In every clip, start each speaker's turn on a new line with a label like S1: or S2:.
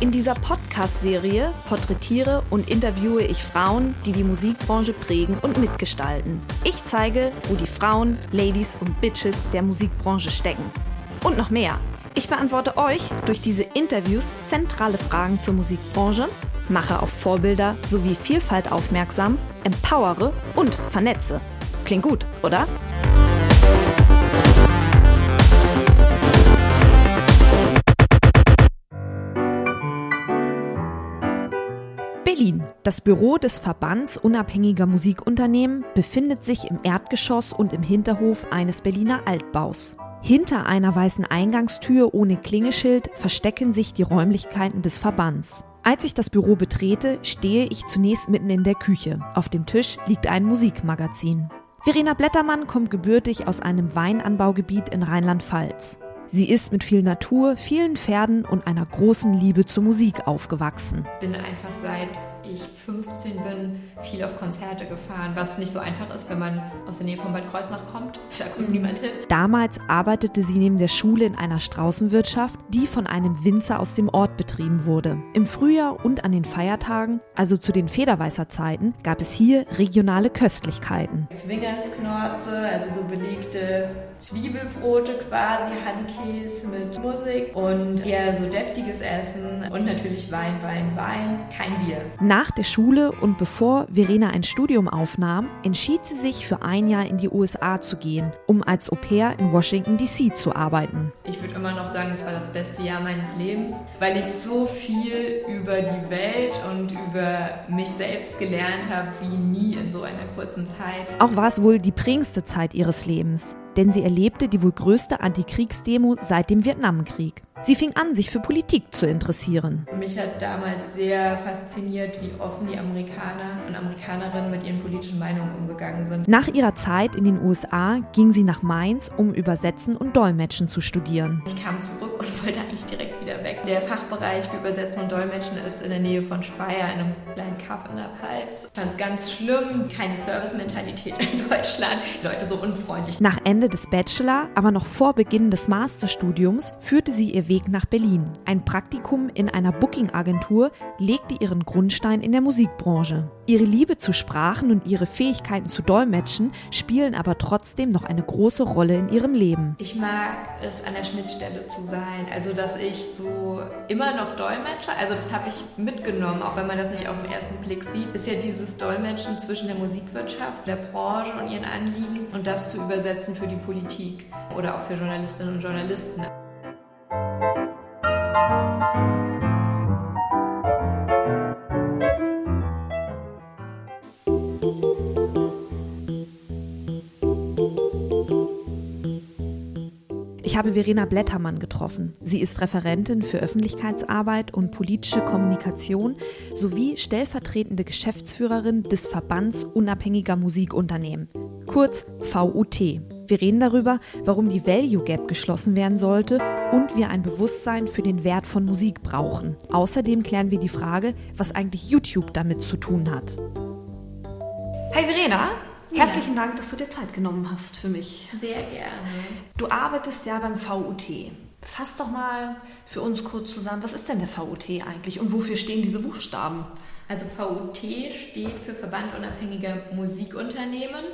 S1: In dieser Podcast-Serie porträtiere und interviewe ich Frauen, die die Musikbranche prägen und mitgestalten. Ich zeige, wo die Frauen, Ladies und Bitches der Musikbranche stecken. Und noch mehr. Ich beantworte euch durch diese Interviews zentrale Fragen zur Musikbranche, mache auf Vorbilder sowie Vielfalt aufmerksam, empowere und vernetze. Klingt gut, oder? Das Büro des Verbands unabhängiger Musikunternehmen befindet sich im Erdgeschoss und im Hinterhof eines Berliner Altbaus. Hinter einer weißen Eingangstür ohne Klingeschild verstecken sich die Räumlichkeiten des Verbands. Als ich das Büro betrete, stehe ich zunächst mitten in der Küche. Auf dem Tisch liegt ein Musikmagazin. Verena Blättermann kommt gebürtig aus einem Weinanbaugebiet in Rheinland-Pfalz. Sie ist mit viel Natur, vielen Pferden und einer großen Liebe zur Musik aufgewachsen.
S2: Bin einfach seit ich 15 bin, viel auf Konzerte gefahren, was nicht so einfach ist, wenn man aus der Nähe von Bad Kreuznach kommt. Da kommt mhm. niemand hin.
S1: Damals arbeitete sie neben der Schule in einer Straußenwirtschaft, die von einem Winzer aus dem Ort betrieben wurde. Im Frühjahr und an den Feiertagen, also zu den Federweißer-Zeiten, gab es hier regionale Köstlichkeiten.
S2: Zwingersknorze, also so belegte Zwiebelbrote quasi, Handkäse mit Musik und eher so deftiges Essen und natürlich Wein, Wein, Wein, kein Bier.
S1: Nach der Schule und bevor Verena ein Studium aufnahm, entschied sie sich für ein Jahr in die USA zu gehen, um als Au pair in Washington DC zu arbeiten.
S2: Ich würde immer noch sagen, es war das beste Jahr meines Lebens, weil ich so viel über die Welt und über mich selbst gelernt habe wie nie in so einer kurzen Zeit.
S1: Auch war es wohl die prägendste Zeit ihres Lebens denn sie erlebte die wohl größte Antikriegsdemo seit dem Vietnamkrieg. Sie fing an, sich für Politik zu interessieren.
S2: Mich hat damals sehr fasziniert, wie offen die Amerikaner und Amerikanerinnen mit ihren politischen Meinungen umgegangen sind.
S1: Nach ihrer Zeit in den USA ging sie nach Mainz, um Übersetzen und Dolmetschen zu studieren.
S2: Ich kam zurück und wollte eigentlich direkt wieder weg. Der Fachbereich für Übersetzen und Dolmetschen ist in der Nähe von Speyer, in einem kleinen Kaff in der Pfalz. Ich fand es ganz schlimm, keine Servicementalität in Deutschland, die Leute so unfreundlich.
S1: Nach Ende des Bachelor, aber noch vor Beginn des Masterstudiums, führte sie ihr Weg nach Berlin. Ein Praktikum in einer Booking-Agentur legte ihren Grundstein in der Musikbranche. Ihre Liebe zu Sprachen und ihre Fähigkeiten zu dolmetschen spielen aber trotzdem noch eine große Rolle in ihrem Leben.
S2: Ich mag es, an der Schnittstelle zu sein. Also, dass ich so immer noch dolmetsche. Also, das habe ich mitgenommen, auch wenn man das nicht auf den ersten Blick sieht, ist ja dieses Dolmetschen zwischen der Musikwirtschaft, der Branche und ihren Anliegen und das zu übersetzen für die Politik oder auch für Journalistinnen und Journalisten.
S1: Habe Verena Blättermann getroffen. Sie ist Referentin für Öffentlichkeitsarbeit und politische Kommunikation sowie stellvertretende Geschäftsführerin des Verbands unabhängiger Musikunternehmen, kurz VUT. Wir reden darüber, warum die Value Gap geschlossen werden sollte und wir ein Bewusstsein für den Wert von Musik brauchen. Außerdem klären wir die Frage, was eigentlich YouTube damit zu tun hat. Hi Verena! Herzlichen Dank, dass du dir Zeit genommen hast für mich.
S2: Sehr gerne.
S1: Du arbeitest ja beim VUT. Fass doch mal für uns kurz zusammen, was ist denn der VUT eigentlich und wofür stehen diese Buchstaben?
S2: Also VUT steht für Verband unabhängiger Musikunternehmen.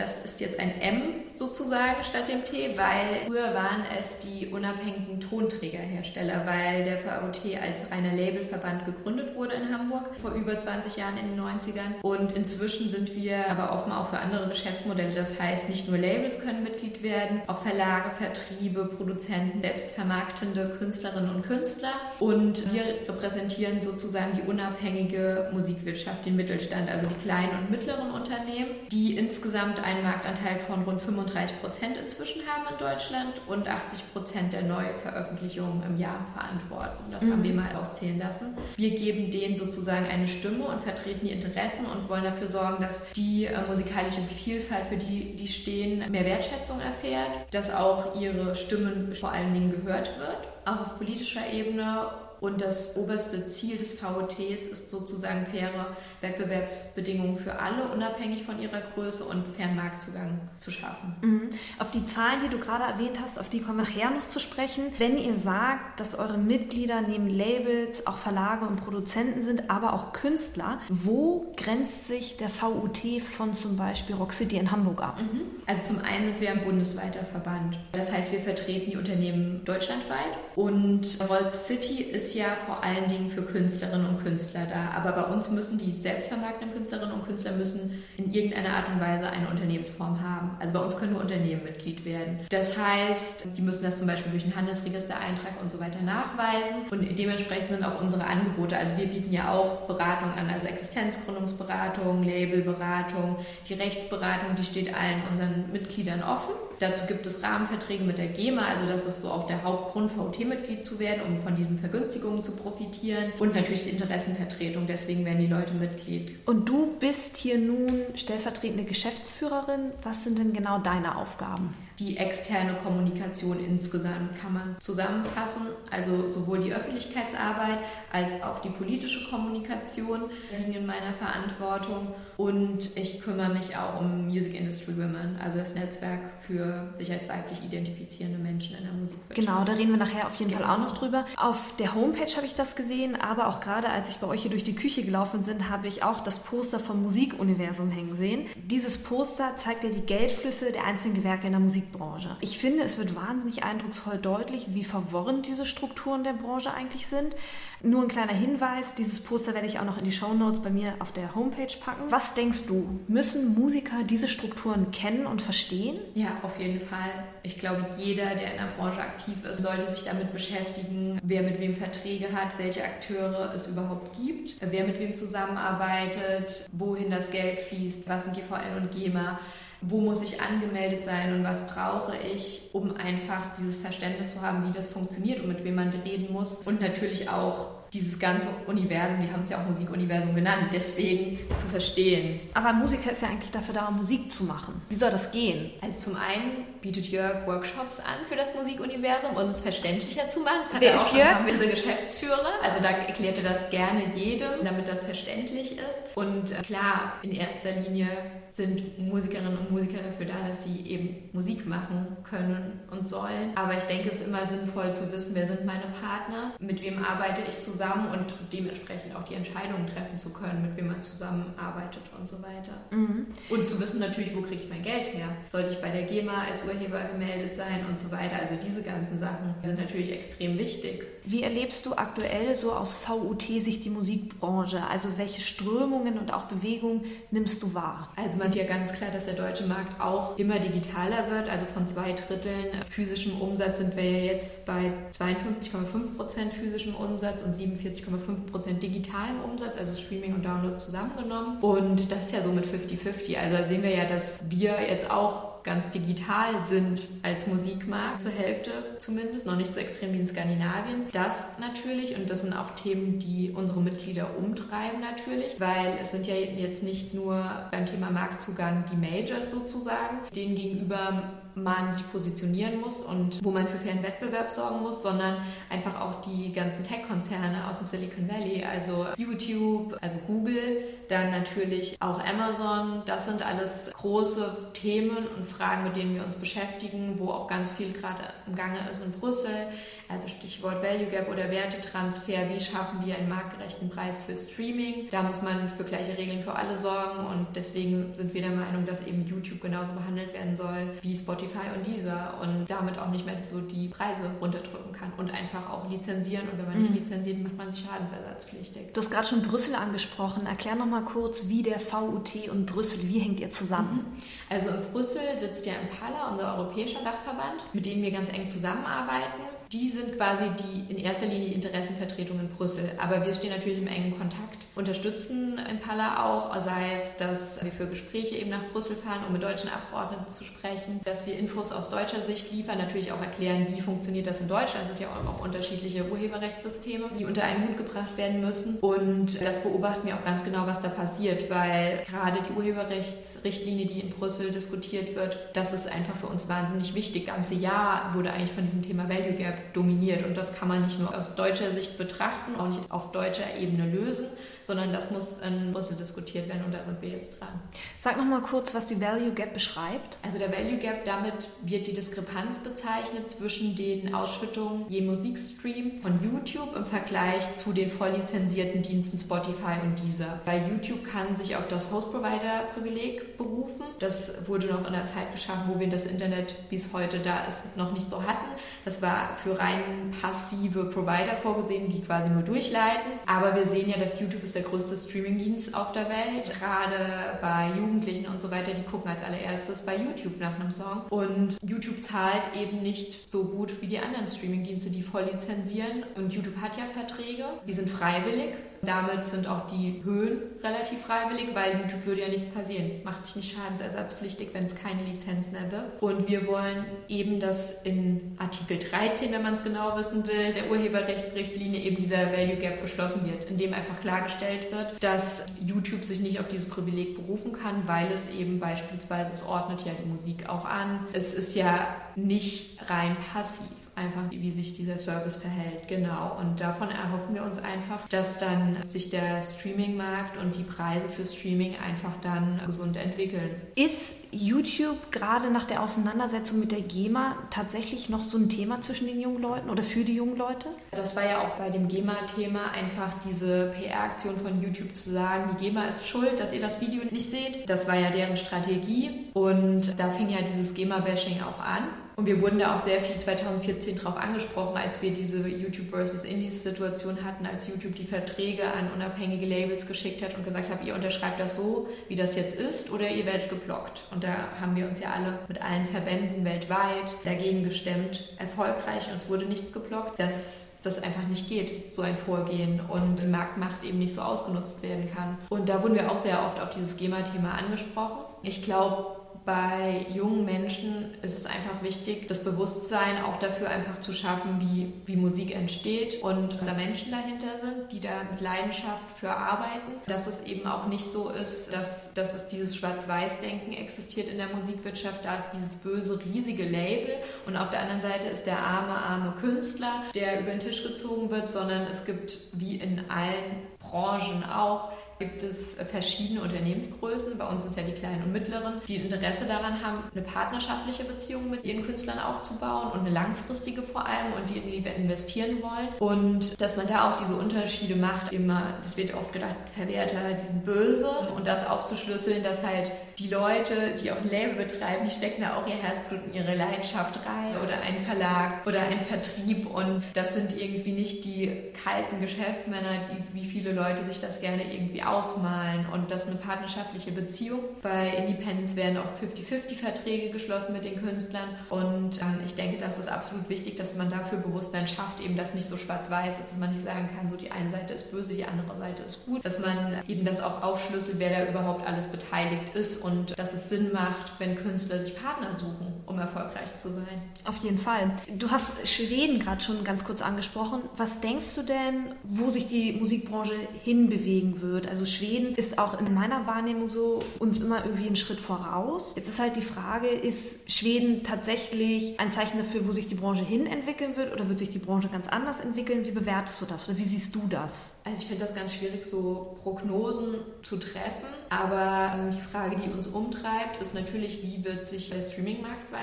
S2: Das ist jetzt ein M sozusagen statt dem T, weil früher waren es die unabhängigen Tonträgerhersteller, weil der VOT als reiner Labelverband gegründet wurde in Hamburg vor über 20 Jahren in den 90ern. Und inzwischen sind wir aber offen auch für andere Geschäftsmodelle. Das heißt, nicht nur Labels können Mitglied werden, auch Verlage, Vertriebe, Produzenten, selbstvermarktende Künstlerinnen und Künstler. Und wir repräsentieren sozusagen die unabhängige Musikwirtschaft, den Mittelstand, also die kleinen und mittleren Unternehmen, die insgesamt einen Marktanteil von rund 35 Prozent inzwischen haben in Deutschland und 80 Prozent der Neuveröffentlichungen im Jahr verantworten. Das mhm. haben wir mal auszählen lassen. Wir geben denen sozusagen eine Stimme und vertreten die Interessen und wollen dafür sorgen, dass die äh, musikalische Vielfalt, für die die stehen, mehr Wertschätzung erfährt, dass auch ihre Stimmen vor allen Dingen gehört wird, auch auf politischer Ebene und das oberste Ziel des VOTs ist sozusagen faire Wettbewerbsbedingungen für alle, unabhängig von ihrer Größe und fairen Marktzugang zu schaffen.
S1: Mhm. Auf die Zahlen, die du gerade erwähnt hast, auf die kommen wir nachher noch zu sprechen. Wenn ihr sagt, dass eure Mitglieder neben Labels auch Verlage und Produzenten sind, aber auch Künstler, wo grenzt sich der VUT von zum Beispiel Rock City in Hamburg ab? Mhm.
S2: Also zum einen sind wir ein bundesweiter Verband. Das heißt, wir vertreten die Unternehmen deutschlandweit und Rock City ist ist ja vor allen Dingen für Künstlerinnen und Künstler da. Aber bei uns müssen die selbstvermarktenden Künstlerinnen und Künstler müssen in irgendeiner Art und Weise eine Unternehmensform haben. Also bei uns können nur Unternehmen Mitglied werden. Das heißt, die müssen das zum Beispiel durch einen Handelsregistereintrag und so weiter nachweisen. Und dementsprechend sind auch unsere Angebote. Also wir bieten ja auch Beratung an, also Existenzgründungsberatung, Labelberatung, die Rechtsberatung, die steht allen unseren Mitgliedern offen. Dazu gibt es Rahmenverträge mit der GEMA, also das ist so auch der Hauptgrund, VT-Mitglied zu werden, um von diesen Vergünstigungen zu profitieren und natürlich die Interessenvertretung, deswegen werden die Leute Mitglied.
S1: Und du bist hier nun stellvertretende Geschäftsführerin. Was sind denn genau deine Aufgaben?
S2: Die externe Kommunikation insgesamt kann man zusammenfassen. Also sowohl die Öffentlichkeitsarbeit als auch die politische Kommunikation liegen in meiner Verantwortung. Und ich kümmere mich auch um Music Industry Women, also das Netzwerk für sich als weiblich identifizierende Menschen in der Musikwirtschaft.
S1: Genau, da reden wir nachher auf jeden genau. Fall auch noch drüber. Auf der Homepage habe ich das gesehen, aber auch gerade als ich bei euch hier durch die Küche gelaufen bin, habe ich auch das Poster vom Musikuniversum hängen sehen. Dieses Poster zeigt ja die Geldflüsse der einzelnen Gewerke in der Musik Musikbranche. Ich finde, es wird wahnsinnig eindrucksvoll deutlich, wie verworren diese Strukturen der Branche eigentlich sind. Nur ein kleiner Hinweis, dieses Poster werde ich auch noch in die Show Notes bei mir auf der Homepage packen. Was denkst du, müssen Musiker diese Strukturen kennen und verstehen?
S2: Ja, auf jeden Fall. Ich glaube, jeder, der in der Branche aktiv ist, sollte sich damit beschäftigen, wer mit wem Verträge hat, welche Akteure es überhaupt gibt, wer mit wem zusammenarbeitet, wohin das Geld fließt, was sind GVL und GEMA wo muss ich angemeldet sein und was brauche ich, um einfach dieses Verständnis zu haben, wie das funktioniert und mit wem man reden muss. Und natürlich auch dieses ganze Universum, wir haben es ja auch Musikuniversum genannt, deswegen zu verstehen.
S1: Aber Musiker ist ja eigentlich dafür da, Musik zu machen. Wie soll das gehen?
S2: Also zum einen bietet Jörg Workshops an für das Musikuniversum, um es verständlicher zu machen. Das
S1: Wer ist Jörg?
S2: Unser Geschäftsführer. Also da erklärt er das gerne jedem, damit das verständlich ist. Und äh, klar, in erster Linie sind Musikerinnen und Musiker dafür da, dass sie eben Musik machen können und sollen. Aber ich denke, es ist immer sinnvoll zu wissen, wer sind meine Partner, mit wem arbeite ich zusammen zusammen und dementsprechend auch die Entscheidungen treffen zu können, mit wem man zusammenarbeitet und so weiter. Mhm. Und zu wissen natürlich, wo kriege ich mein Geld her? Sollte ich bei der GEMA als Urheber gemeldet sein und so weiter? Also diese ganzen Sachen sind natürlich extrem wichtig.
S1: Wie erlebst du aktuell so aus VUT-Sicht die Musikbranche? Also welche Strömungen und auch Bewegungen nimmst du wahr?
S2: Also man sieht ja ganz klar, dass der deutsche Markt auch immer digitaler wird. Also von zwei Dritteln physischem Umsatz sind wir ja jetzt bei 52,5 Prozent physischem Umsatz und 47,5 Prozent digitalem Umsatz, also Streaming und Download zusammengenommen. Und das ist ja so mit 50-50. Also da sehen wir ja, dass wir jetzt auch ganz digital sind als Musikmarkt, zur Hälfte zumindest, noch nicht so extrem wie in Skandinavien. Das natürlich und das sind auch Themen, die unsere Mitglieder umtreiben natürlich, weil es sind ja jetzt nicht nur beim Thema Marktzugang die Majors sozusagen, denen gegenüber man sich positionieren muss und wo man für fairen Wettbewerb sorgen muss, sondern einfach auch die ganzen Tech-Konzerne aus dem Silicon Valley, also YouTube, also Google, dann natürlich auch Amazon. Das sind alles große Themen und Fragen, mit denen wir uns beschäftigen, wo auch ganz viel gerade im Gange ist in Brüssel. Also Stichwort Value Gap oder Wertetransfer. Wie schaffen wir einen marktgerechten Preis für Streaming? Da muss man für gleiche Regeln für alle sorgen und deswegen sind wir der Meinung, dass eben YouTube genauso behandelt werden soll wie Spotify und dieser und damit auch nicht mehr so die Preise runterdrücken kann und einfach auch lizenzieren und wenn man nicht mhm. lizenziert, macht man sich schadensersatzpflichtig.
S1: Du hast gerade schon Brüssel angesprochen. Erklär noch mal kurz, wie der VUT und Brüssel, wie hängt ihr zusammen?
S2: Mhm. Also in Brüssel sitzt ja Impala, unser europäischer Dachverband, mit dem wir ganz eng zusammenarbeiten die sind quasi die in erster Linie Interessenvertretung in Brüssel. Aber wir stehen natürlich im engen Kontakt, unterstützen Impala auch, sei es, dass wir für Gespräche eben nach Brüssel fahren, um mit deutschen Abgeordneten zu sprechen, dass wir Infos aus deutscher Sicht liefern, natürlich auch erklären, wie funktioniert das in Deutschland. Es sind ja auch unterschiedliche Urheberrechtssysteme, die unter einen Hut gebracht werden müssen. Und das beobachten wir auch ganz genau, was da passiert, weil gerade die Urheberrechtsrichtlinie, die in Brüssel diskutiert wird, das ist einfach für uns wahnsinnig wichtig. Das ganze Jahr wurde eigentlich von diesem Thema Value Gap dominiert. Und das kann man nicht nur aus deutscher Sicht betrachten, auch nicht auf deutscher Ebene lösen, sondern das muss in Brüssel diskutiert werden und da sind wir jetzt dran.
S1: Sag noch mal kurz, was die Value Gap beschreibt.
S2: Also der Value Gap, damit wird die Diskrepanz bezeichnet zwischen den Ausschüttungen je Musikstream von YouTube im Vergleich zu den voll lizenzierten Diensten Spotify und Deezer. Weil YouTube kann sich auf das Host-Provider-Privileg berufen. Das wurde noch in der Zeit geschaffen, wo wir das Internet, wie es heute da ist, noch nicht so hatten. Das war für rein passive Provider vorgesehen, die quasi nur durchleiten. Aber wir sehen ja, dass YouTube ist der größte Streamingdienst auf der Welt. Gerade bei Jugendlichen und so weiter, die gucken als allererstes bei YouTube nach einem Song. Und YouTube zahlt eben nicht so gut wie die anderen Streamingdienste, die voll lizenzieren. Und YouTube hat ja Verträge, die sind freiwillig. Damit sind auch die Höhen relativ freiwillig, weil YouTube würde ja nichts passieren. Macht sich nicht schadensersatzpflichtig, wenn es keine Lizenz mehr wird. Und wir wollen eben, dass in Artikel 13, wenn man es genau wissen will, der Urheberrechtsrichtlinie eben dieser Value Gap geschlossen wird, indem einfach klargestellt wird, dass YouTube sich nicht auf dieses Privileg berufen kann, weil es eben beispielsweise, es ordnet ja die Musik auch an. Es ist ja nicht rein passiv einfach, wie sich dieser Service verhält. Genau. Und davon erhoffen wir uns einfach, dass dann sich der Streaming-Markt und die Preise für Streaming einfach dann gesund entwickeln.
S1: Ist YouTube gerade nach der Auseinandersetzung mit der GEMA tatsächlich noch so ein Thema zwischen den jungen Leuten oder für die jungen Leute?
S2: Das war ja auch bei dem GEMA-Thema einfach diese PR-Aktion von YouTube zu sagen, die GEMA ist schuld, dass ihr das Video nicht seht. Das war ja deren Strategie und da fing ja dieses GEMA-Bashing auch an. Und wir wurden da auch sehr viel 2014 drauf angesprochen, als wir diese YouTube versus Indies Situation hatten, als YouTube die Verträge an unabhängige Labels geschickt hat und gesagt hat, ihr unterschreibt das so, wie das jetzt ist, oder ihr werdet geblockt. Und da haben wir uns ja alle mit allen Verbänden weltweit dagegen gestemmt, erfolgreich, und es wurde nichts geblockt, dass das einfach nicht geht, so ein Vorgehen und Marktmacht eben nicht so ausgenutzt werden kann. Und da wurden wir auch sehr oft auf dieses GEMA-Thema angesprochen. Ich glaube, bei jungen Menschen ist es einfach wichtig, das Bewusstsein auch dafür einfach zu schaffen, wie, wie Musik entsteht und dass da Menschen dahinter sind, die da mit Leidenschaft für arbeiten. Dass es eben auch nicht so ist, dass, dass es dieses Schwarz-Weiß-Denken existiert in der Musikwirtschaft. Da ist dieses böse, riesige Label und auf der anderen Seite ist der arme, arme Künstler, der über den Tisch gezogen wird, sondern es gibt wie in allen Branchen auch gibt es verschiedene Unternehmensgrößen. Bei uns sind ja die kleinen und mittleren, die Interesse daran haben, eine partnerschaftliche Beziehung mit ihren Künstlern aufzubauen und eine langfristige vor allem und die in die investieren wollen. Und dass man da auch diese Unterschiede macht, immer, das wird oft gedacht, Verwerter, die sind böse und das aufzuschlüsseln, dass halt die Leute, die auch ein Label betreiben, die stecken da auch ihr Herzblut und ihre Leidenschaft rein oder ein Verlag oder ein Vertrieb und das sind irgendwie nicht die kalten Geschäftsmänner, die wie viele Leute sich das gerne irgendwie ausmalen und das ist eine partnerschaftliche Beziehung. Bei Independence werden auch 50-50-Verträge geschlossen mit den Künstlern und ähm, ich denke, das ist absolut wichtig, dass man dafür Bewusstsein schafft, eben dass nicht so schwarz-weiß ist, dass man nicht sagen kann, so die eine Seite ist böse, die andere Seite ist gut, dass man eben das auch aufschlüsselt, wer da überhaupt alles beteiligt ist und dass es Sinn macht, wenn Künstler sich Partner suchen, um erfolgreich zu sein.
S1: Auf jeden Fall. Du hast Schweden gerade schon ganz kurz angesprochen. Was denkst du denn, wo sich die Musikbranche hinbewegen wird? Also Schweden ist auch in meiner Wahrnehmung so uns immer irgendwie einen Schritt voraus. Jetzt ist halt die Frage, ist Schweden tatsächlich ein Zeichen dafür, wo sich die Branche hin entwickeln wird oder wird sich die Branche ganz anders entwickeln? Wie bewertest du das oder wie siehst du das?
S2: Also ich finde das ganz schwierig, so Prognosen zu treffen. Aber ähm, die Frage, die uns umtreibt, ist natürlich, wie wird sich der Streamingmarkt weiterentwickeln.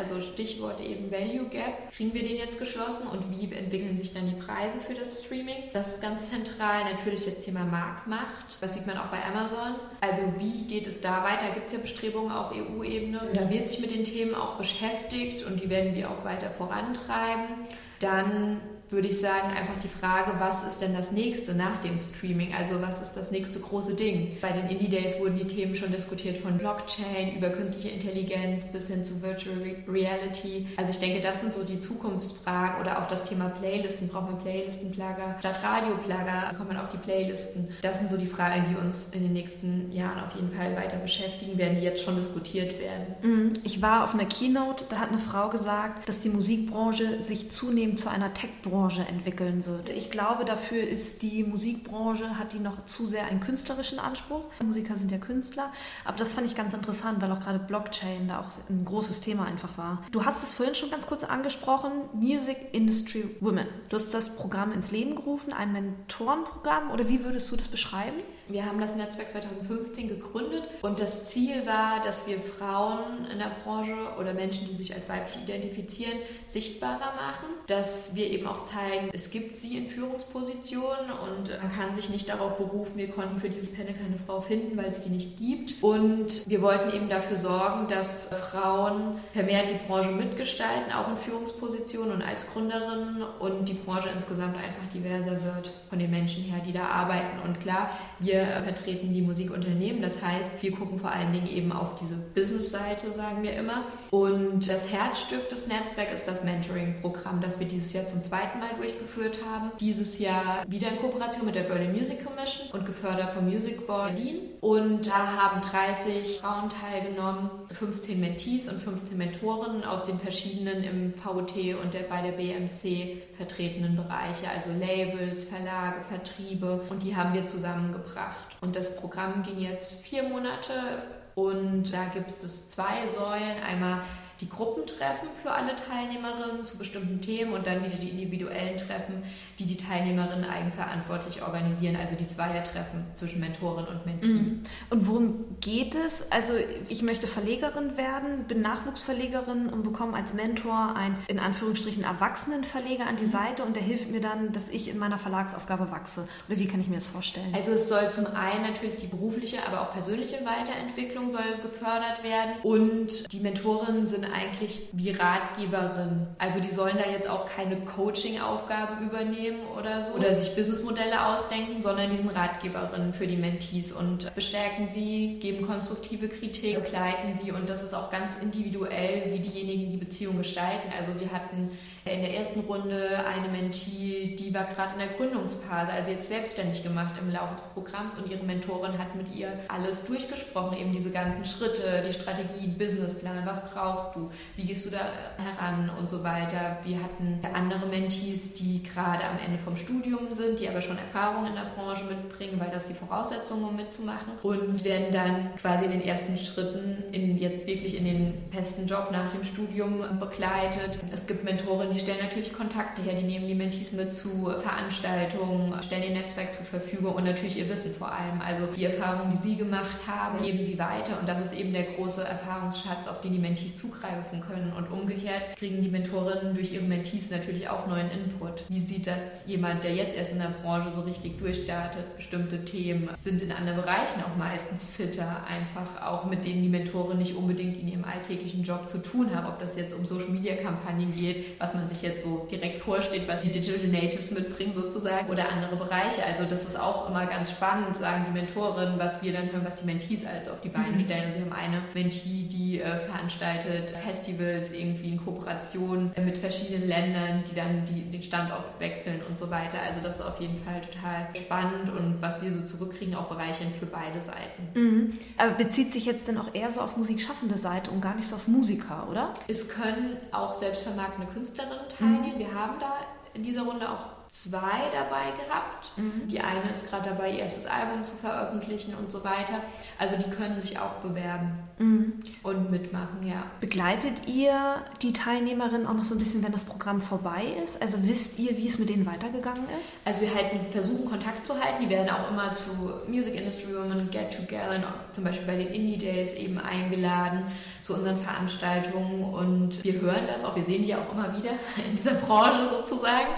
S2: Also Stichwort eben Value Gap. Kriegen wir den jetzt geschlossen und wie entwickeln sich dann die Preise für das Streaming? Das ist ganz zentral. Natürlich das Thema Marktmacht. Das sieht man auch bei Amazon. Also wie geht es da weiter? Gibt es ja Bestrebungen auf EU-Ebene. Da wird sich mit den Themen auch beschäftigt und die werden wir auch weiter vorantreiben. Dann würde ich sagen, einfach die Frage, was ist denn das nächste nach dem Streaming? Also was ist das nächste große Ding? Bei den Indie Days wurden die Themen schon diskutiert von Blockchain über künstliche Intelligenz bis hin zu Virtual Reality. Also ich denke, das sind so die Zukunftsfragen oder auch das Thema Playlisten. Braucht man Playlistenplugger statt Radioplugger? Kommt man auf die Playlisten? Das sind so die Fragen, die uns in den nächsten Jahren auf jeden Fall weiter beschäftigen werden, die jetzt schon diskutiert werden.
S1: Mhm. Ich war auf einer Keynote, da hat eine Frau gesagt, dass die Musikbranche sich zunehmend zu einer Tech-Branche entwickeln wird. Ich glaube, dafür ist die Musikbranche, hat die noch zu sehr einen künstlerischen Anspruch. Musiker sind ja Künstler. Aber das fand ich ganz interessant, weil auch gerade Blockchain da auch ein großes Thema einfach war. Du hast es vorhin schon ganz kurz angesprochen, Music Industry Women. Du hast das Programm ins Leben gerufen, ein Mentorenprogramm oder wie würdest du das beschreiben?
S2: Wir haben das Netzwerk 2015 gegründet und das Ziel war, dass wir Frauen in der Branche oder Menschen, die sich als weiblich identifizieren, sichtbarer machen, dass wir eben auch zeigen, es gibt sie in Führungspositionen und man kann sich nicht darauf berufen, wir konnten für dieses Panel keine Frau finden, weil es die nicht gibt. Und wir wollten eben dafür sorgen, dass Frauen vermehrt die Branche mitgestalten, auch in Führungspositionen und als Gründerinnen und die Branche insgesamt einfach diverser wird von den Menschen her, die da arbeiten. Und klar, wir vertreten die Musikunternehmen, das heißt, wir gucken vor allen Dingen eben auf diese Business-Seite, sagen wir immer. Und das Herzstück des Netzwerks ist das Mentoring-Programm, das wir dieses Jahr zum zweiten Mal durchgeführt haben. Dieses Jahr wieder in Kooperation mit der Berlin Music Commission und gefördert vom Music Board Berlin. Und da haben 30 Frauen teilgenommen, 15 Mentees und 15 Mentoren aus den verschiedenen im VOT und der, bei der BMC vertretenen Bereiche, also Labels, Verlage, Vertriebe. Und die haben wir zusammengebracht. Und das Programm ging jetzt vier Monate und da gibt es zwei Säulen. Einmal die Gruppentreffen für alle Teilnehmerinnen zu bestimmten Themen und dann wieder die individuellen Treffen, die die Teilnehmerinnen eigenverantwortlich organisieren, also die Zweiertreffen zwischen Mentorin und Mentee. Mhm.
S1: Und worum geht es? Also ich möchte Verlegerin werden, bin Nachwuchsverlegerin und bekomme als Mentor einen in Anführungsstrichen Erwachsenenverleger an die mhm. Seite und der hilft mir dann, dass ich in meiner Verlagsaufgabe wachse. Oder wie kann ich mir das vorstellen?
S2: Also es soll zum einen natürlich die berufliche, aber auch persönliche Weiterentwicklung soll gefördert werden und die Mentorinnen sind eigentlich wie Ratgeberin. Also die sollen da jetzt auch keine Coaching-Aufgabe übernehmen oder so oder sich Businessmodelle ausdenken, sondern die sind Ratgeberinnen für die Mentees und bestärken sie, geben konstruktive Kritik, begleiten sie und das ist auch ganz individuell, wie diejenigen die Beziehung gestalten. Also wir hatten in der ersten Runde eine Mentee, die war gerade in der Gründungsphase, also jetzt selbstständig gemacht im Laufe des Programms und ihre Mentorin hat mit ihr alles durchgesprochen, eben diese ganzen Schritte, die Strategie, Businessplan, was brauchst du, wie gehst du da heran und so weiter. Wir hatten andere Mentees, die gerade am Ende vom Studium sind, die aber schon Erfahrung in der Branche mitbringen, weil das die Voraussetzungen, um mitzumachen und werden dann quasi in den ersten Schritten in, jetzt wirklich in den festen Job nach dem Studium begleitet. Es gibt Mentoren, die stellen natürlich Kontakte her, die nehmen die Mentees mit zu Veranstaltungen, stellen ihr Netzwerk zur Verfügung und natürlich ihr Wissen vor allem. Also die Erfahrungen, die sie gemacht haben, geben sie weiter und das ist eben der große Erfahrungsschatz, auf den die Mentees zugreifen können. Und umgekehrt kriegen die Mentorinnen durch ihre Mentees natürlich auch neuen Input. Wie sieht das jemand, der jetzt erst in der Branche so richtig durchstartet? Bestimmte Themen sind in anderen Bereichen auch meistens fitter, einfach auch mit denen die Mentoren nicht unbedingt in ihrem alltäglichen Job zu tun haben, ob das jetzt um Social Media Kampagnen geht, was man sich jetzt so direkt vorsteht, was die Digital Natives mitbringen sozusagen oder andere Bereiche. Also das ist auch immer ganz spannend, sagen die Mentorinnen, was wir dann hören, was die Mentees alles auf die Beine mhm. stellen. Und wir haben eine Mentee, die äh, veranstaltet Festivals irgendwie in Kooperation mit verschiedenen Ländern, die dann die, den Standort wechseln und so weiter. Also das ist auf jeden Fall total spannend und was wir so zurückkriegen, auch bereichernd für beide Seiten.
S1: Mhm. Aber bezieht sich jetzt dann auch eher so auf musikschaffende Seite und gar nicht so auf Musiker, oder?
S2: Es können auch selbstvermarktende Künstlerinnen teilnehmen. Mhm. Wir haben da in dieser Runde auch zwei dabei gehabt. Mhm. Die eine ist gerade dabei, ihr erstes Album zu veröffentlichen und so weiter. Also die können sich auch bewerben mhm. und mitmachen, ja.
S1: Begleitet ihr die Teilnehmerin auch noch so ein bisschen, wenn das Programm vorbei ist? Also wisst ihr, wie es mit denen weitergegangen ist?
S2: Also wir halten, versuchen Kontakt zu halten. Die werden auch immer zu Music Industry Women Get Together, zum Beispiel bei den Indie Days eben eingeladen zu unseren Veranstaltungen und wir hören das auch, wir sehen die ja auch immer wieder in dieser Branche sozusagen.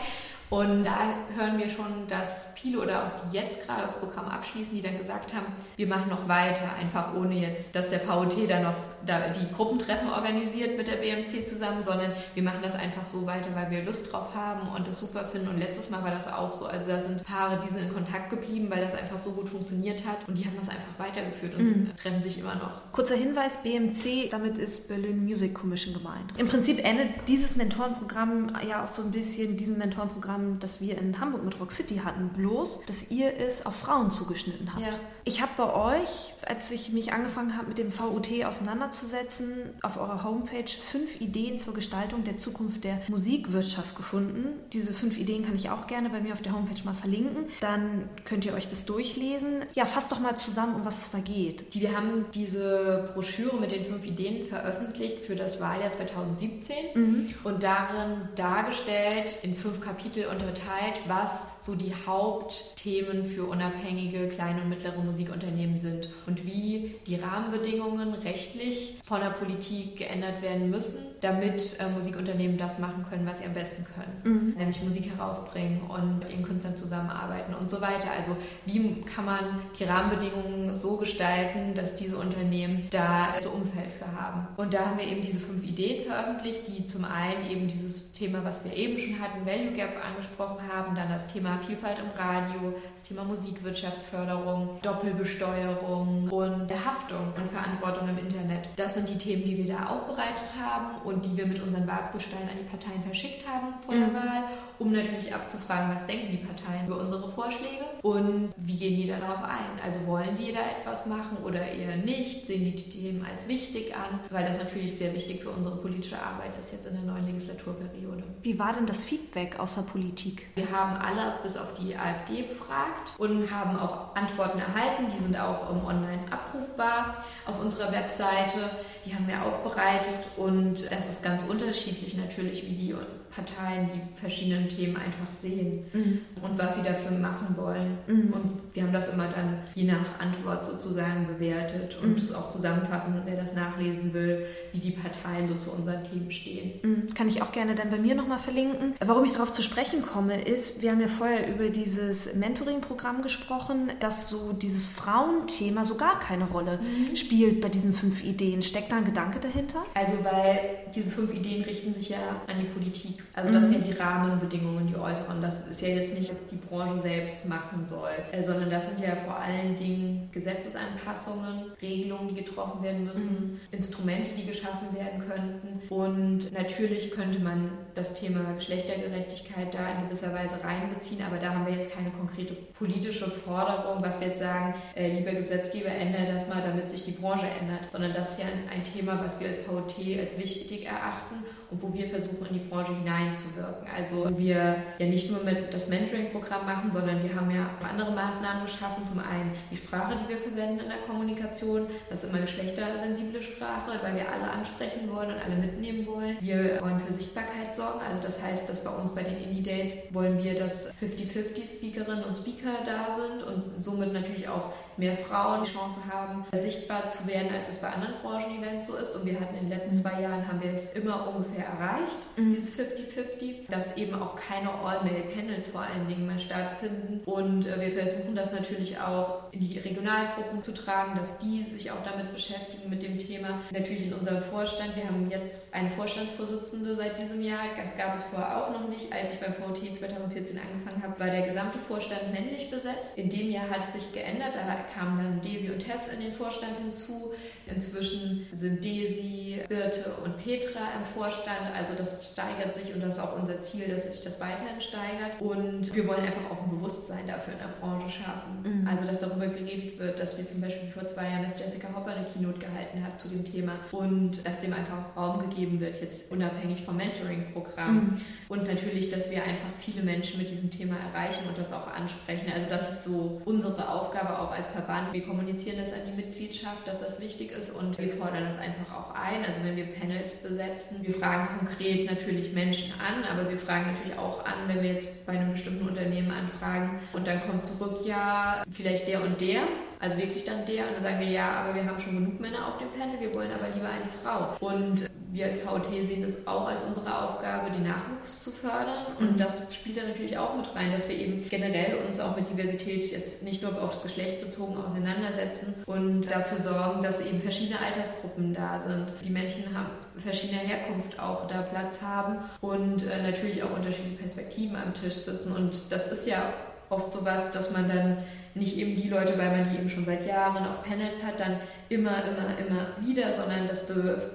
S2: Und da hören wir schon, dass viele oder auch die jetzt gerade das Programm abschließen, die dann gesagt haben, wir machen noch weiter, einfach ohne jetzt, dass der VOT da noch da die Gruppentreffen organisiert mit der BMC zusammen, sondern wir machen das einfach so weiter, weil wir Lust drauf haben und das super finden. Und letztes Mal war das auch so. Also da sind Paare, die sind in Kontakt geblieben, weil das einfach so gut funktioniert hat und die haben das einfach weitergeführt und mhm. treffen sich immer noch.
S1: Kurzer Hinweis, BMC, damit ist Berlin Music Commission gemeint. Im Prinzip endet dieses Mentorenprogramm ja auch so ein bisschen diesem Mentorenprogramm, das wir in Hamburg mit Rock City hatten, bloß, dass ihr es auf Frauen zugeschnitten habt. Ja. Ich habe bei euch, als ich mich angefangen habe mit dem VOT auseinanderzusetzen, auf eurer Homepage fünf Ideen zur Gestaltung der Zukunft der Musikwirtschaft gefunden. Diese fünf Ideen kann ich auch gerne bei mir auf der Homepage mal verlinken. Dann könnt ihr euch das durchlesen. Ja, fasst doch mal zusammen, um was es da geht.
S2: Wir haben diese Broschüre mit den fünf Ideen veröffentlicht für das Wahljahr 2017 mhm. und darin dargestellt, in fünf Kapitel unterteilt, was so die Hauptthemen für unabhängige kleine und mittlere Musikunternehmen sind und wie die Rahmenbedingungen rechtlich von der Politik geändert werden müssen, damit äh, Musikunternehmen das machen können, was sie am besten können, mhm. nämlich Musik herausbringen und mit ihren Künstlern zusammenarbeiten und so weiter. Also wie kann man die Rahmenbedingungen so gestalten, dass diese Unternehmen da das Umfeld für haben. Und da haben wir eben diese fünf Ideen veröffentlicht, die zum einen eben dieses Thema, was wir eben schon hatten, Value Gap angesprochen haben, dann das Thema Vielfalt im Radio, das Thema Musikwirtschaftsförderung, Doppelbesteuerung und der Haftung und Verantwortung im Internet. Das sind die Themen, die wir da aufbereitet haben und die wir mit unseren Wahlbesteinen an die Parteien verschickt haben vor der mhm. Wahl, um natürlich abzufragen, was denken die Parteien über unsere Vorschläge und wie gehen die darauf ein. Also wollen die da etwas machen oder eher nicht? Sehen die die Themen als wichtig an? Weil das natürlich sehr wichtig für unsere politische Arbeit ist jetzt in der neuen Legislaturperiode.
S1: Wie war denn das Feedback aus der Politik?
S2: Wir haben alle bis auf die AfD befragt und haben auch Antworten erhalten. Die sind auch um, online abrufbar auf unserer Webseite. Die haben wir aufbereitet und es ist ganz unterschiedlich natürlich, wie die Parteien die verschiedenen Themen einfach sehen mhm. und was sie dafür machen wollen. Mhm. Und wir haben das immer dann je nach Antwort sozusagen bewertet und es mhm. auch zusammenfassen, wer das nachlesen will, wie die Parteien so zu unseren Themen stehen.
S1: Mhm. Kann ich auch gerne dann bei mir nochmal verlinken. Warum ich darauf zu sprechen komme, ist, wir haben ja vorher über dieses Mentoring-Programm gesprochen, dass so dieses Frauenthema so gar keine Rolle mhm. spielt bei diesen fünf Ideen. Steckt da ein Gedanke dahinter?
S2: Also weil diese fünf Ideen richten sich ja an die Politik also das mhm. sind ja die Rahmenbedingungen, die äußeren. Das ist ja jetzt nicht, was die Branche selbst machen soll, äh, sondern das sind ja vor allen Dingen Gesetzesanpassungen, Regelungen, die getroffen werden müssen, mhm. Instrumente, die geschaffen werden könnten. Und natürlich könnte man das Thema Geschlechtergerechtigkeit da in gewisser Weise reinbeziehen, aber da haben wir jetzt keine konkrete politische Forderung, was wir jetzt sagen, äh, lieber Gesetzgeber, ändere das mal, damit sich die Branche ändert, sondern das ist ja ein, ein Thema, was wir als VOT als wichtig erachten und wo wir versuchen, in die Branche hineinzuwirken. Also wir ja nicht nur mit das Mentoring-Programm machen, sondern wir haben ja auch andere Maßnahmen geschaffen. Zum einen die Sprache, die wir verwenden in der Kommunikation, das ist immer geschlechtersensible Sprache, weil wir alle ansprechen wollen und alle mitnehmen wollen. Wir wollen für Sichtbarkeit sorgen, also das heißt, dass bei uns bei den Indie Days wollen wir, dass 50-50 Speakerinnen und Speaker da sind und somit natürlich auch mehr Frauen die Chance haben, sichtbar zu werden, als es bei anderen Branchen-Events so ist. Und wir hatten in den letzten zwei Jahren haben wir es immer ungefähr ungefähr erreicht, mhm. dieses 50-50, dass eben auch keine All-Male-Panels vor allen Dingen mehr stattfinden. Und äh, wir versuchen das natürlich auch in die Regionalgruppen zu tragen, dass die sich auch damit beschäftigen mit dem Thema. Natürlich in unserem Vorstand, wir haben jetzt eine Vorstandsvorsitzende seit diesem Jahr, das gab es vorher auch noch nicht. Als ich beim VT 2014 angefangen habe, war der gesamte Vorstand männlich besetzt. In dem Jahr hat sich geändert, da kamen dann Desi und Tess in den Vorstand hinzu. Inzwischen sind Desi, Birte und Petra im Vorstand. Also das steigert sich und das ist auch unser Ziel, dass sich das weiterhin steigert. Und wir wollen einfach auch ein Bewusstsein dafür in der Branche schaffen. Mhm. Also, dass darüber geredet wird, dass wir zum Beispiel vor zwei Jahren, dass Jessica Hopper eine Keynote gehalten hat zu dem Thema und dass dem einfach auch Raum gegeben wird, jetzt unabhängig vom Mentoring-Programm. Mhm. Und natürlich, dass wir einfach viele Menschen mit diesem Thema erreichen und das auch ansprechen. Also das ist so unsere Aufgabe auch als Verband. Wir kommunizieren das an die Mitgliedschaft, dass das wichtig ist und wir fordern das einfach auch ein. Also wenn wir Panels besetzen, wir fragen konkret natürlich Menschen an, aber wir fragen natürlich auch an, wenn wir jetzt bei einem bestimmten Unternehmen anfragen und dann kommt zurück, ja, vielleicht der und der, also wirklich dann der und dann sagen wir, ja, aber wir haben schon genug Männer auf dem Panel, wir wollen aber lieber eine Frau. Und wir als VT sehen es auch als unsere Aufgabe, den Nachwuchs zu fördern. Und mhm. das spielt da natürlich auch mit rein, dass wir eben generell uns auch mit Diversität jetzt nicht nur aufs Geschlecht bezogen auseinandersetzen und dafür sorgen, dass eben verschiedene Altersgruppen da sind. Die Menschen haben verschiedener Herkunft auch da Platz haben und äh, natürlich auch unterschiedliche Perspektiven am Tisch sitzen. Und das ist ja oft sowas, dass man dann nicht eben die Leute, weil man die eben schon seit Jahren auf Panels hat, dann immer, immer, immer wieder, sondern das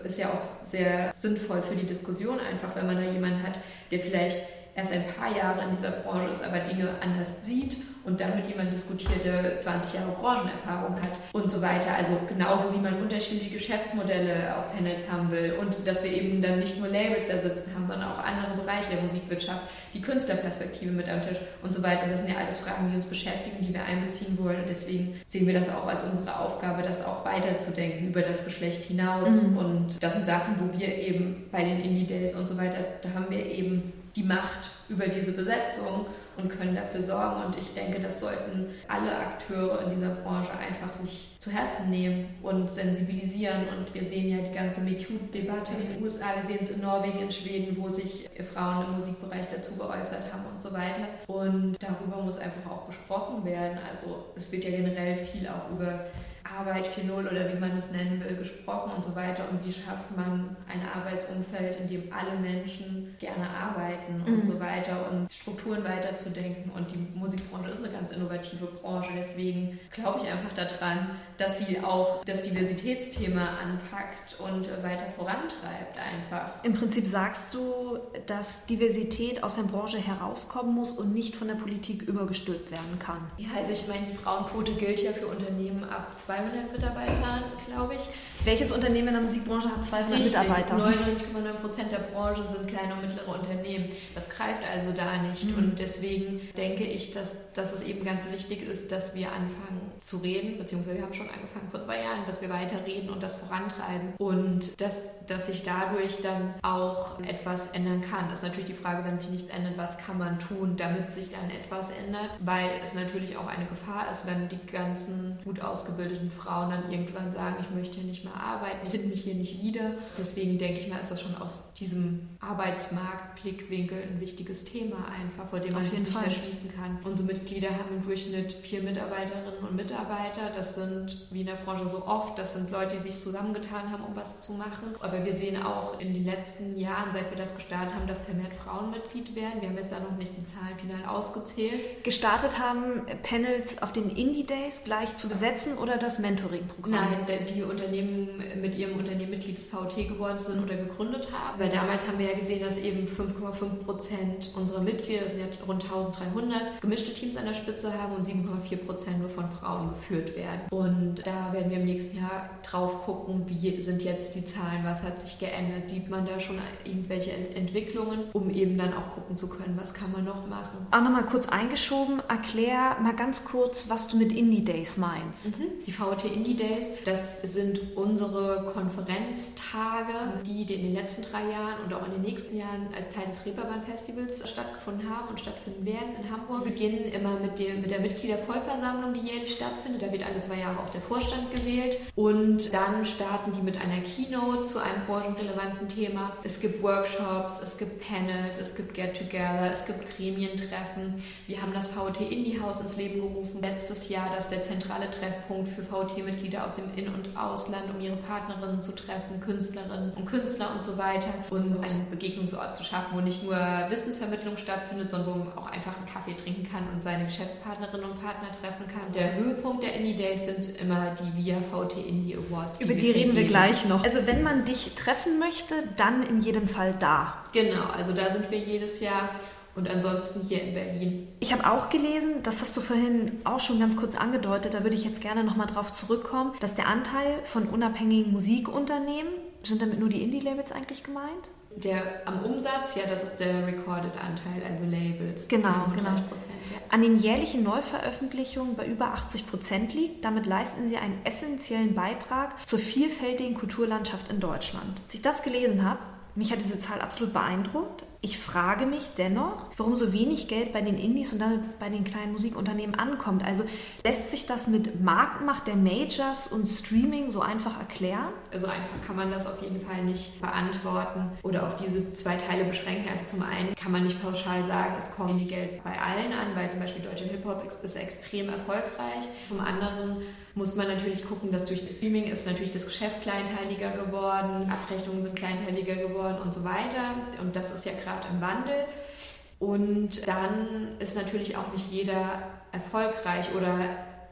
S2: ist ja auch sehr sinnvoll für die Diskussion einfach, wenn man da jemanden hat, der vielleicht erst ein paar Jahre in dieser Branche ist, aber Dinge anders sieht und dann mit jemandem diskutiert, der 20 Jahre Branchenerfahrung hat und so weiter. Also genauso wie man unterschiedliche Geschäftsmodelle auf Panels haben will und dass wir eben dann nicht nur Labels da sitzen haben, sondern auch andere Bereiche der Musikwirtschaft, die Künstlerperspektive mit am Tisch und so weiter. Und das sind ja alles Fragen, die uns beschäftigen, die wir einbeziehen wollen und deswegen sehen wir das auch als unsere Aufgabe, das auch weiterzudenken über das Geschlecht hinaus mhm. und das sind Sachen, wo wir eben bei den Indie Days und so weiter, da haben wir eben die Macht über diese Besetzung und können dafür sorgen. Und ich denke, das sollten alle Akteure in dieser Branche einfach sich zu Herzen nehmen und sensibilisieren. Und wir sehen ja die ganze MeToo-Debatte in den USA, wir sehen es in Norwegen, in Schweden, wo sich Frauen im Musikbereich dazu geäußert haben und so weiter. Und darüber muss einfach auch gesprochen werden. Also es wird ja generell viel auch über Arbeit 4.0 oder wie man es nennen will, gesprochen und so weiter. Und wie schafft man ein Arbeitsumfeld, in dem alle Menschen gerne arbeiten und mhm. so weiter und Strukturen weiterzudenken. Und die Musikbranche ist eine ganz innovative Branche. Deswegen glaube ich einfach daran, dass sie auch das Diversitätsthema anpackt und weiter vorantreibt einfach.
S1: Im Prinzip sagst du, dass Diversität aus der Branche herauskommen muss und nicht von der Politik übergestülpt werden kann.
S2: Ja, also ich meine, die Frauenquote gilt ja für Unternehmen ab 200 Mitarbeitern, glaube ich.
S1: Welches Unternehmen in der Musikbranche hat 200 Richtig, Mitarbeiter?
S2: 99,9 Prozent der Branche sind kleine und mittlere Unternehmen. Das greift also da nicht. Mhm. Und deswegen denke ich, dass, dass es eben ganz wichtig ist, dass wir anfangen zu reden, beziehungsweise wir haben schon angefangen vor zwei Jahren, dass wir weiter reden und das vorantreiben. Und dass, dass sich dadurch dann auch etwas ändern kann. Das ist natürlich die Frage, wenn sich nichts ändert, was kann man tun, damit sich dann etwas ändert? Weil es natürlich auch eine Gefahr ist, wenn die ganzen gut ausgebildeten Frauen dann irgendwann sagen, ich möchte hier nicht mehr arbeiten, ich finde mich hier nicht wieder. Deswegen denke ich mal, ist das schon aus diesem Arbeitsmarktblickwinkel ein wichtiges Thema einfach, vor dem man sich nicht Fall. verschließen kann. Unsere Mitglieder haben im Durchschnitt vier Mitarbeiterinnen und Mitarbeiter. Das sind, wie in der Branche so oft, das sind Leute, die sich zusammengetan haben, um was zu machen. Aber wir sehen auch in den letzten Jahren, seit wir das gestartet haben, dass vermehrt Frauen Mitglied werden. Wir haben jetzt da noch nicht die Zahlen final ausgezählt.
S1: Gestartet haben Panels auf den Indie Days gleich zu besetzen oder das Mentoring-Programm?
S2: Nein, die Unternehmen mit ihrem Unternehmen Mitglied des VT geworden sind oder gegründet haben. Weil damals haben wir ja gesehen, dass eben 5,5 Prozent unserer Mitglieder, das sind ja rund 1300, gemischte Teams an der Spitze haben und 7,4 Prozent nur von Frauen geführt werden. Und da werden wir im nächsten Jahr drauf gucken, wie sind jetzt die Zahlen, was hat sich geändert, sieht man da schon irgendwelche Entwicklungen, um eben dann auch gucken zu können, was kann man noch machen.
S1: Auch nochmal kurz eingeschoben, erklär mal ganz kurz, was du mit Indie Days meinst.
S2: Mhm. Die VT Indie Days, das sind unsere Konferenztage, die in den letzten drei Jahren und auch in den nächsten Jahren als Teil des Reeperbahn Festivals stattgefunden haben und stattfinden werden in Hamburg. Wir beginnen immer mit, dem, mit der Mitgliedervollversammlung, die jährlich stattfindet. Da wird alle zwei Jahre auch der Vorstand gewählt. Und dann starten die mit einer Keynote zu einem branchenrelevanten Thema. Es gibt Workshops, es gibt Panels, es gibt Get-Together, es gibt Gremientreffen. Wir haben das VT Indie Haus ins Leben gerufen letztes Jahr, das ist der zentrale Treffpunkt für VT VT-Mitglieder aus dem In- und Ausland, um ihre Partnerinnen zu treffen, Künstlerinnen und Künstler und so weiter und einen Begegnungsort zu schaffen, wo nicht nur Wissensvermittlung stattfindet, sondern wo man auch einfach einen Kaffee trinken kann und seine Geschäftspartnerinnen und Partner treffen kann. Der Höhepunkt der Indie Days sind immer die VIA VT Indie Awards.
S1: Die Über die reden wir gleich noch. Also wenn man dich treffen möchte, dann in jedem Fall da.
S2: Genau, also da sind wir jedes Jahr und ansonsten hier in Berlin.
S1: Ich habe auch gelesen, das hast du vorhin auch schon ganz kurz angedeutet, da würde ich jetzt gerne nochmal drauf zurückkommen, dass der Anteil von unabhängigen Musikunternehmen, sind damit nur die Indie-Labels eigentlich gemeint?
S2: Der am Umsatz, ja, das ist der Recorded-Anteil, also Labels.
S1: Genau, genau. Ja. An den jährlichen Neuveröffentlichungen bei über 80 Prozent liegt. Damit leisten sie einen essentiellen Beitrag zur vielfältigen Kulturlandschaft in Deutschland. Als ich das gelesen habe, mich hat diese Zahl absolut beeindruckt. Ich frage mich dennoch, warum so wenig Geld bei den Indies und damit bei den kleinen Musikunternehmen ankommt. Also lässt sich das mit Marktmacht der Majors und Streaming so einfach erklären?
S2: Also einfach kann man das auf jeden Fall nicht beantworten oder auf diese zwei Teile beschränken. Also zum einen kann man nicht pauschal sagen, es kommt wenig Geld bei allen an, weil zum Beispiel deutsche Hip-Hop ist extrem erfolgreich. Zum anderen muss man natürlich gucken, dass durch Streaming ist natürlich das Geschäft kleinteiliger geworden, Abrechnungen sind kleinteiliger geworden und so weiter. Und das ist ja gerade im Wandel. Und dann ist natürlich auch nicht jeder erfolgreich oder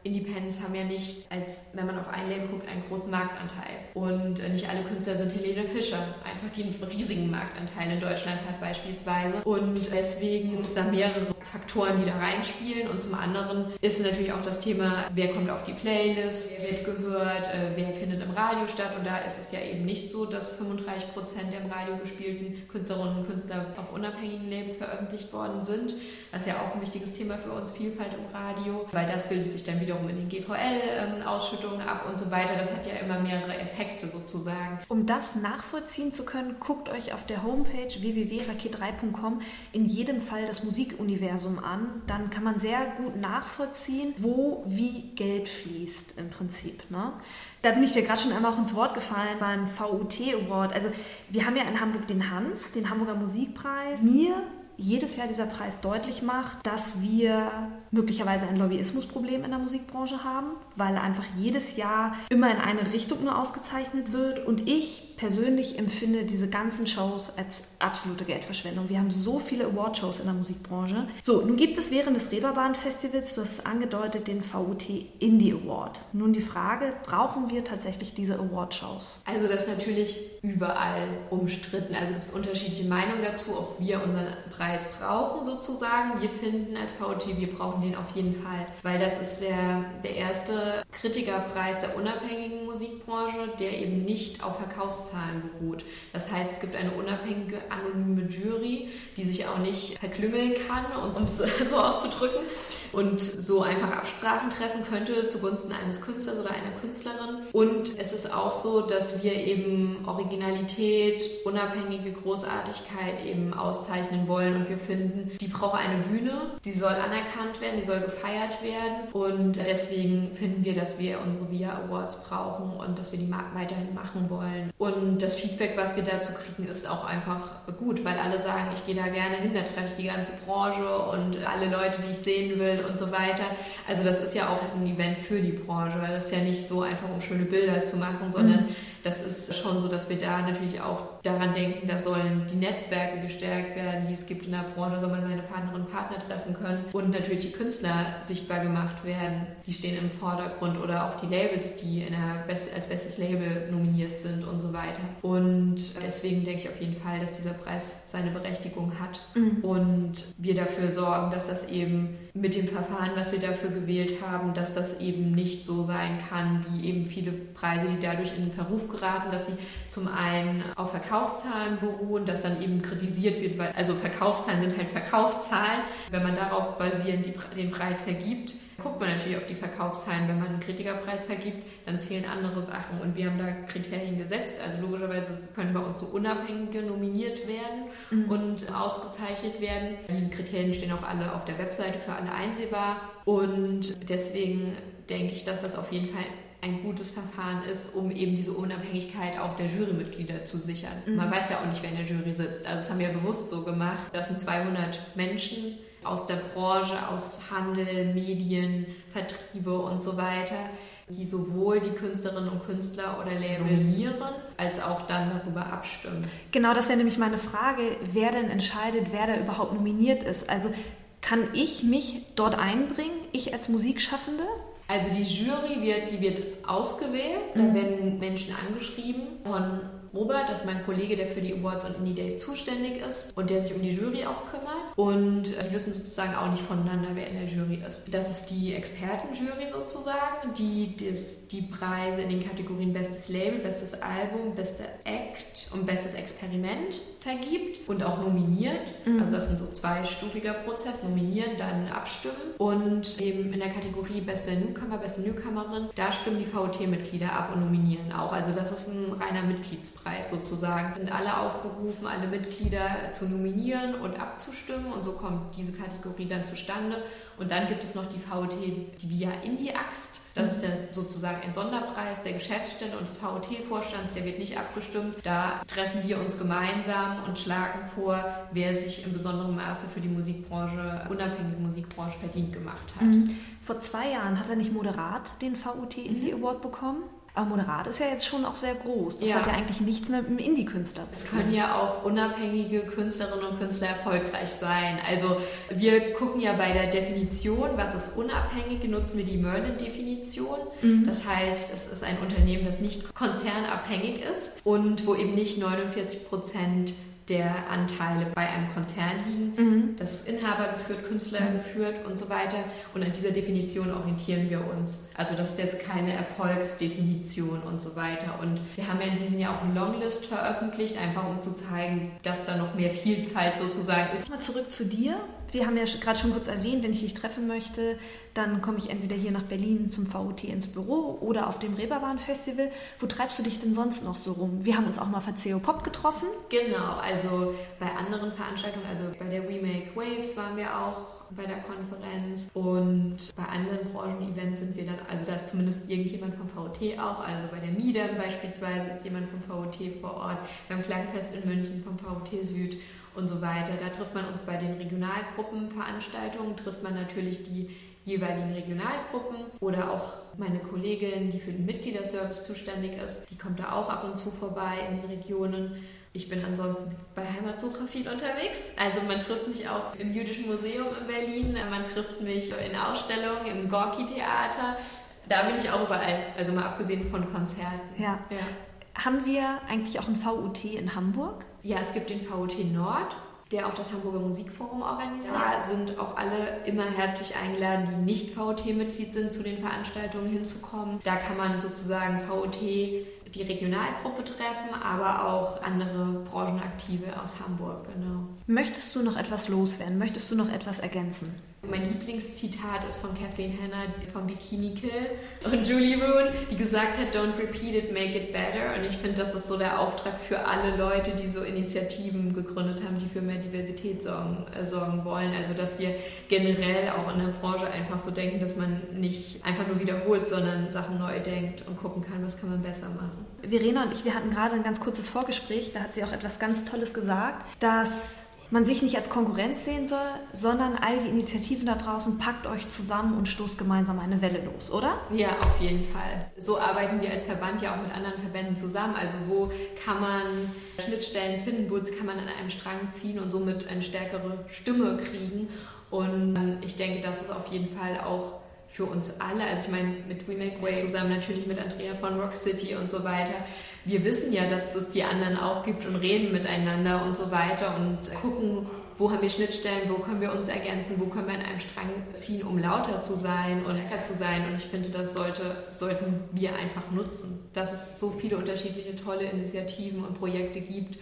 S2: Independents haben ja nicht, als wenn man auf ein Label guckt, einen großen Marktanteil. Und äh, nicht alle Künstler sind Helene Fischer, einfach die einen riesigen Marktanteil in Deutschland hat beispielsweise. Und deswegen gibt es da mehrere Faktoren, die da reinspielen. Und zum anderen ist natürlich auch das Thema, wer kommt auf die Playlist, wer wird gehört, äh, wer findet im Radio statt. Und da ist es ja eben nicht so, dass 35 Prozent der im Radio gespielten Künstlerinnen und Künstler auf unabhängigen Labels veröffentlicht worden sind. Das ist ja auch ein wichtiges Thema für uns, Vielfalt im Radio, weil das bildet sich dann wiederum in den GVL-Ausschüttungen ähm, ab und so weiter. Das hat ja immer mehrere Effekte sozusagen.
S1: Um das nachvollziehen zu können, guckt euch auf der Homepage www.raket3.com in jedem Fall das Musikuniversum an. Dann kann man sehr gut nachvollziehen, wo wie Geld fließt im Prinzip. Ne? da bin ich dir gerade schon einmal auch ins Wort gefallen beim VUT Award. Also wir haben ja in Hamburg den Hans, den Hamburger Musikpreis. Mir jedes Jahr dieser Preis deutlich macht, dass wir möglicherweise ein Lobbyismusproblem in der Musikbranche haben, weil einfach jedes Jahr immer in eine Richtung nur ausgezeichnet wird. Und ich persönlich empfinde diese ganzen Shows als absolute Geldverschwendung. Wir haben so viele Awardshows in der Musikbranche. So, nun gibt es während des Reeperbahn-Festivals, du hast es angedeutet, den VUT Indie Award. Nun die Frage, brauchen wir tatsächlich diese Awardshows?
S2: Also das ist natürlich überall umstritten. Also es gibt unterschiedliche Meinungen dazu, ob wir unseren Preis brauchen sozusagen. Wir finden als VUT, wir brauchen den auf jeden Fall, weil das ist der, der erste Kritikerpreis der unabhängigen Musikbranche, der eben nicht auf Verkaufszahlen beruht. Das heißt, es gibt eine unabhängige anonyme Jury, die sich auch nicht verklüngeln kann, um es so auszudrücken, und so einfach Absprachen treffen könnte zugunsten eines Künstlers oder einer Künstlerin. Und es ist auch so, dass wir eben Originalität, unabhängige Großartigkeit eben auszeichnen wollen und wir finden, die braucht eine Bühne, die soll anerkannt werden, die soll gefeiert werden und deswegen finden wir, dass wir unsere VIA Awards brauchen und dass wir die weiterhin machen wollen. Und das Feedback, was wir dazu kriegen, ist auch einfach gut, weil alle sagen, ich gehe da gerne hin, da treffe ich die ganze Branche und alle Leute, die ich sehen will und so weiter. Also das ist ja auch ein Event für die Branche, weil das ist ja nicht so einfach, um schöne Bilder zu machen, sondern mhm. Das ist schon so, dass wir da natürlich auch daran denken, da sollen die Netzwerke gestärkt werden, die es gibt in der Branche, soll man seine Partnerinnen und Partner treffen können und natürlich die Künstler sichtbar gemacht werden, die stehen im Vordergrund oder auch die Labels, die in der Best als bestes Label nominiert sind und so weiter. Und deswegen denke ich auf jeden Fall, dass dieser Preis seine Berechtigung hat mhm. und wir dafür sorgen, dass das eben mit dem Verfahren, was wir dafür gewählt haben, dass das eben nicht so sein kann, wie eben viele Preise, die dadurch in den Verruf geraten, dass sie zum einen auf Verkaufszahlen beruhen, dass dann eben kritisiert wird, weil also Verkaufszahlen sind halt Verkaufszahlen. Wenn man darauf basierend die, den Preis vergibt, guckt man natürlich auf die Verkaufszahlen. Wenn man einen Kritikerpreis vergibt, dann zählen andere Sachen und wir haben da Kriterien gesetzt. Also logischerweise können bei uns so Unabhängige nominiert werden mhm. und ausgezeichnet werden. Die Kriterien stehen auch alle auf der Webseite für alle einsehbar und deswegen denke ich, dass das auf jeden Fall ein gutes Verfahren ist, um eben diese Unabhängigkeit auch der Jurymitglieder zu sichern. Mhm. Man weiß ja auch nicht, wer in der Jury sitzt. Also das haben wir bewusst so gemacht. Das sind 200 Menschen aus der Branche, aus Handel, Medien, Vertriebe und so weiter die sowohl die Künstlerinnen und Künstler oder labellieren, als auch dann darüber abstimmen.
S1: Genau, das wäre nämlich meine Frage, wer denn entscheidet, wer da überhaupt nominiert ist. Also kann ich mich dort einbringen, ich als Musikschaffende?
S2: Also die Jury wird, die wird ausgewählt, mhm. da werden Menschen angeschrieben von Robert, das ist mein Kollege, der für die Awards und Indie Days zuständig ist und der sich um die Jury auch kümmert. Und die wissen sozusagen auch nicht voneinander, wer in der Jury ist. Das ist die Expertenjury sozusagen, die das, die Preise in den Kategorien Bestes Label, Bestes Album, Bester Act und Bestes Experiment vergibt und auch nominiert. Mhm. Also das ist ein so zweistufiger Prozess. Nominieren, dann abstimmen. Und eben in der Kategorie Beste Newcomer, Beste Newcomerin, da stimmen die VOT-Mitglieder ab und nominieren auch. Also das ist ein reiner Mitgliedspreis. Preis sozusagen. Sind alle aufgerufen, alle Mitglieder zu nominieren und abzustimmen und so kommt diese Kategorie dann zustande. Und dann gibt es noch die VOT, die Via Indie Axt. Das ist das sozusagen ein Sonderpreis der Geschäftsstelle und des VOT-Vorstands, der wird nicht abgestimmt. Da treffen wir uns gemeinsam und schlagen vor, wer sich in besonderem Maße für die Musikbranche, unabhängige Musikbranche verdient gemacht hat. Mhm.
S1: Vor zwei Jahren hat er nicht moderat den VOT Indie Award bekommen. Aber Moderat ist ja jetzt schon auch sehr groß. Das ja. hat ja eigentlich nichts mehr mit dem Indie-Künstler zu tun.
S2: Es können ja auch unabhängige Künstlerinnen und Künstler erfolgreich sein. Also wir gucken ja bei der Definition, was ist unabhängig, nutzen wir die Merlin-Definition. Mhm. Das heißt, es ist ein Unternehmen, das nicht konzernabhängig ist und wo eben nicht 49 Prozent der Anteile bei einem Konzern liegen. Mhm. Das ist Inhaber geführt, Künstler mhm. geführt und so weiter. Und an dieser Definition orientieren wir uns. Also das ist jetzt keine Erfolgsdefinition und so weiter. Und wir haben ja in diesem Jahr auch eine Longlist veröffentlicht, einfach um zu zeigen, dass da noch mehr Vielfalt sozusagen ist.
S1: Mal zurück zu dir wir haben ja gerade schon kurz erwähnt, wenn ich dich treffen möchte, dann komme ich entweder hier nach Berlin zum VUT ins Büro oder auf dem Reeperbahn Festival. Wo treibst du dich denn sonst noch so rum? Wir haben uns auch mal für CO Pop getroffen.
S2: Genau, also bei anderen Veranstaltungen, also bei der We Make Waves waren wir auch bei der Konferenz und bei anderen Branchen-Events sind wir dann, also da ist zumindest irgendjemand vom VOT auch, also bei der MIDEM beispielsweise ist jemand vom VOT vor Ort, beim Klangfest in München vom VOT Süd und so weiter. Da trifft man uns bei den Regionalgruppenveranstaltungen, trifft man natürlich die jeweiligen Regionalgruppen oder auch meine Kollegin, die für den Mitgliederservice zuständig ist, die kommt da auch ab und zu vorbei in den Regionen. Ich bin ansonsten bei Heimatsucher viel unterwegs. Also man trifft mich auch im Jüdischen Museum in Berlin, man trifft mich in Ausstellungen, im Gorki-Theater. Da bin ich auch überall, also mal abgesehen von Konzerten.
S1: Ja. ja. Haben wir eigentlich auch ein VUT in Hamburg?
S2: Ja, es gibt den VUT Nord, der auch das Hamburger Musikforum organisiert. Da sind auch alle immer herzlich eingeladen, die nicht VUT-Mitglied sind, zu den Veranstaltungen hinzukommen. Da kann man sozusagen VUT die Regionalgruppe treffen, aber auch andere Branchenaktive aus Hamburg, genau.
S1: Möchtest du noch etwas loswerden? Möchtest du noch etwas ergänzen?
S2: Mein Lieblingszitat ist von Kathleen Hanna vom Bikini Kill und Julie Roon, die gesagt hat, don't repeat it, make it better. Und ich finde, das ist so der Auftrag für alle Leute, die so Initiativen gegründet haben, die für mehr Diversität sorgen, äh, sorgen wollen. Also, dass wir generell auch in der Branche einfach so denken, dass man nicht einfach nur wiederholt, sondern Sachen neu denkt und gucken kann, was kann man besser machen.
S1: Verena und ich, wir hatten gerade ein ganz kurzes Vorgespräch, da hat sie auch etwas ganz Tolles gesagt, dass man sich nicht als Konkurrenz sehen soll, sondern all die Initiativen da draußen, packt euch zusammen und stoßt gemeinsam eine Welle los, oder?
S2: Ja, auf jeden Fall. So arbeiten wir als Verband ja auch mit anderen Verbänden zusammen. Also wo kann man Schnittstellen finden, wo kann man an einem Strang ziehen und somit eine stärkere Stimme kriegen. Und ich denke, das ist auf jeden Fall auch für uns alle, also ich meine mit We Make Way zusammen natürlich mit Andrea von Rock City und so weiter. Wir wissen ja, dass es die anderen auch gibt und reden miteinander und so weiter und gucken, wo haben wir Schnittstellen, wo können wir uns ergänzen, wo können wir an einem Strang ziehen, um lauter zu sein und lecker zu sein. Und ich finde, das sollte, sollten wir einfach nutzen, dass es so viele unterschiedliche tolle Initiativen und Projekte gibt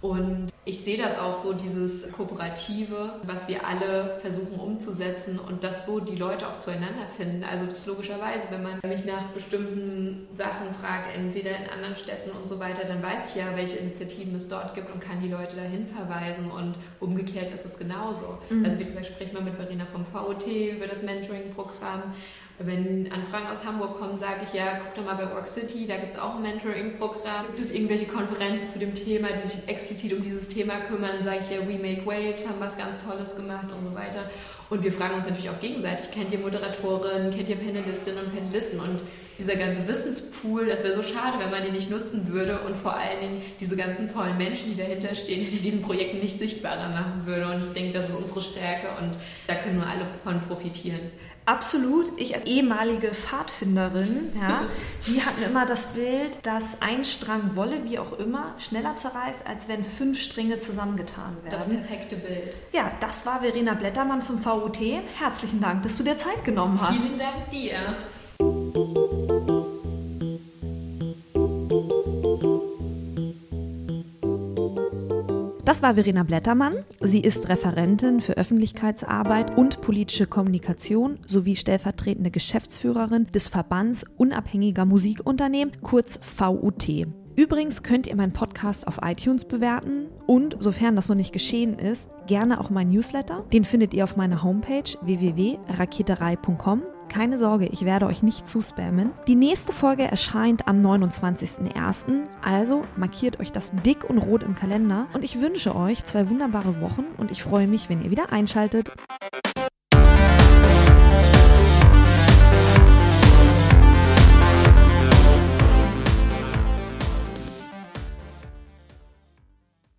S2: und ich sehe das auch so, dieses Kooperative, was wir alle versuchen umzusetzen und dass so die Leute auch zueinander finden. Also das logischerweise, wenn man mich nach bestimmten Sachen fragt, entweder in anderen Städten und so weiter, dann weiß ich ja, welche Initiativen es dort gibt und kann die Leute dahin verweisen und umgekehrt ist es genauso. Mhm. Also wie gesagt, spricht man mit Verena vom VOT über das Mentoring-Programm wenn Anfragen aus Hamburg kommen, sage ich ja, guck doch mal bei Work City, da gibt es auch ein Mentoring-Programm. Gibt es irgendwelche Konferenzen zu dem Thema, die sich explizit um dieses Thema kümmern? Sage ich ja, We Make Waves haben was ganz Tolles gemacht und so weiter. Und wir fragen uns natürlich auch gegenseitig, kennt ihr Moderatoren, kennt ihr Panelistinnen und Panelisten? Und dieser ganze Wissenspool, das wäre so schade, wenn man den nicht nutzen würde und vor allen Dingen diese ganzen tollen Menschen, die dahinter stehen, in diesen Projekten nicht sichtbarer machen würde. Und ich denke, das ist unsere Stärke und da können nur alle von profitieren.
S1: Absolut. Ich als ehemalige Pfadfinderin, ja, die hatten immer das Bild, dass ein Strang Wolle, wie auch immer, schneller zerreißt, als wenn fünf Stränge zusammengetan werden.
S2: Das perfekte Bild.
S1: Ja, das war Verena Blättermann vom VUT. Herzlichen Dank, dass du dir Zeit genommen hast.
S2: Vielen Dank dir.
S1: Das war Verena Blättermann. Sie ist Referentin für Öffentlichkeitsarbeit und politische Kommunikation sowie stellvertretende Geschäftsführerin des Verbands Unabhängiger Musikunternehmen, kurz VUT. Übrigens könnt ihr meinen Podcast auf iTunes bewerten und, sofern das noch nicht geschehen ist, gerne auch meinen Newsletter. Den findet ihr auf meiner Homepage www.raketerei.com. Keine Sorge, ich werde euch nicht zuspammen. Die nächste Folge erscheint am 29.01. Also markiert euch das dick und rot im Kalender. Und ich wünsche euch zwei wunderbare Wochen und ich freue mich, wenn ihr wieder einschaltet.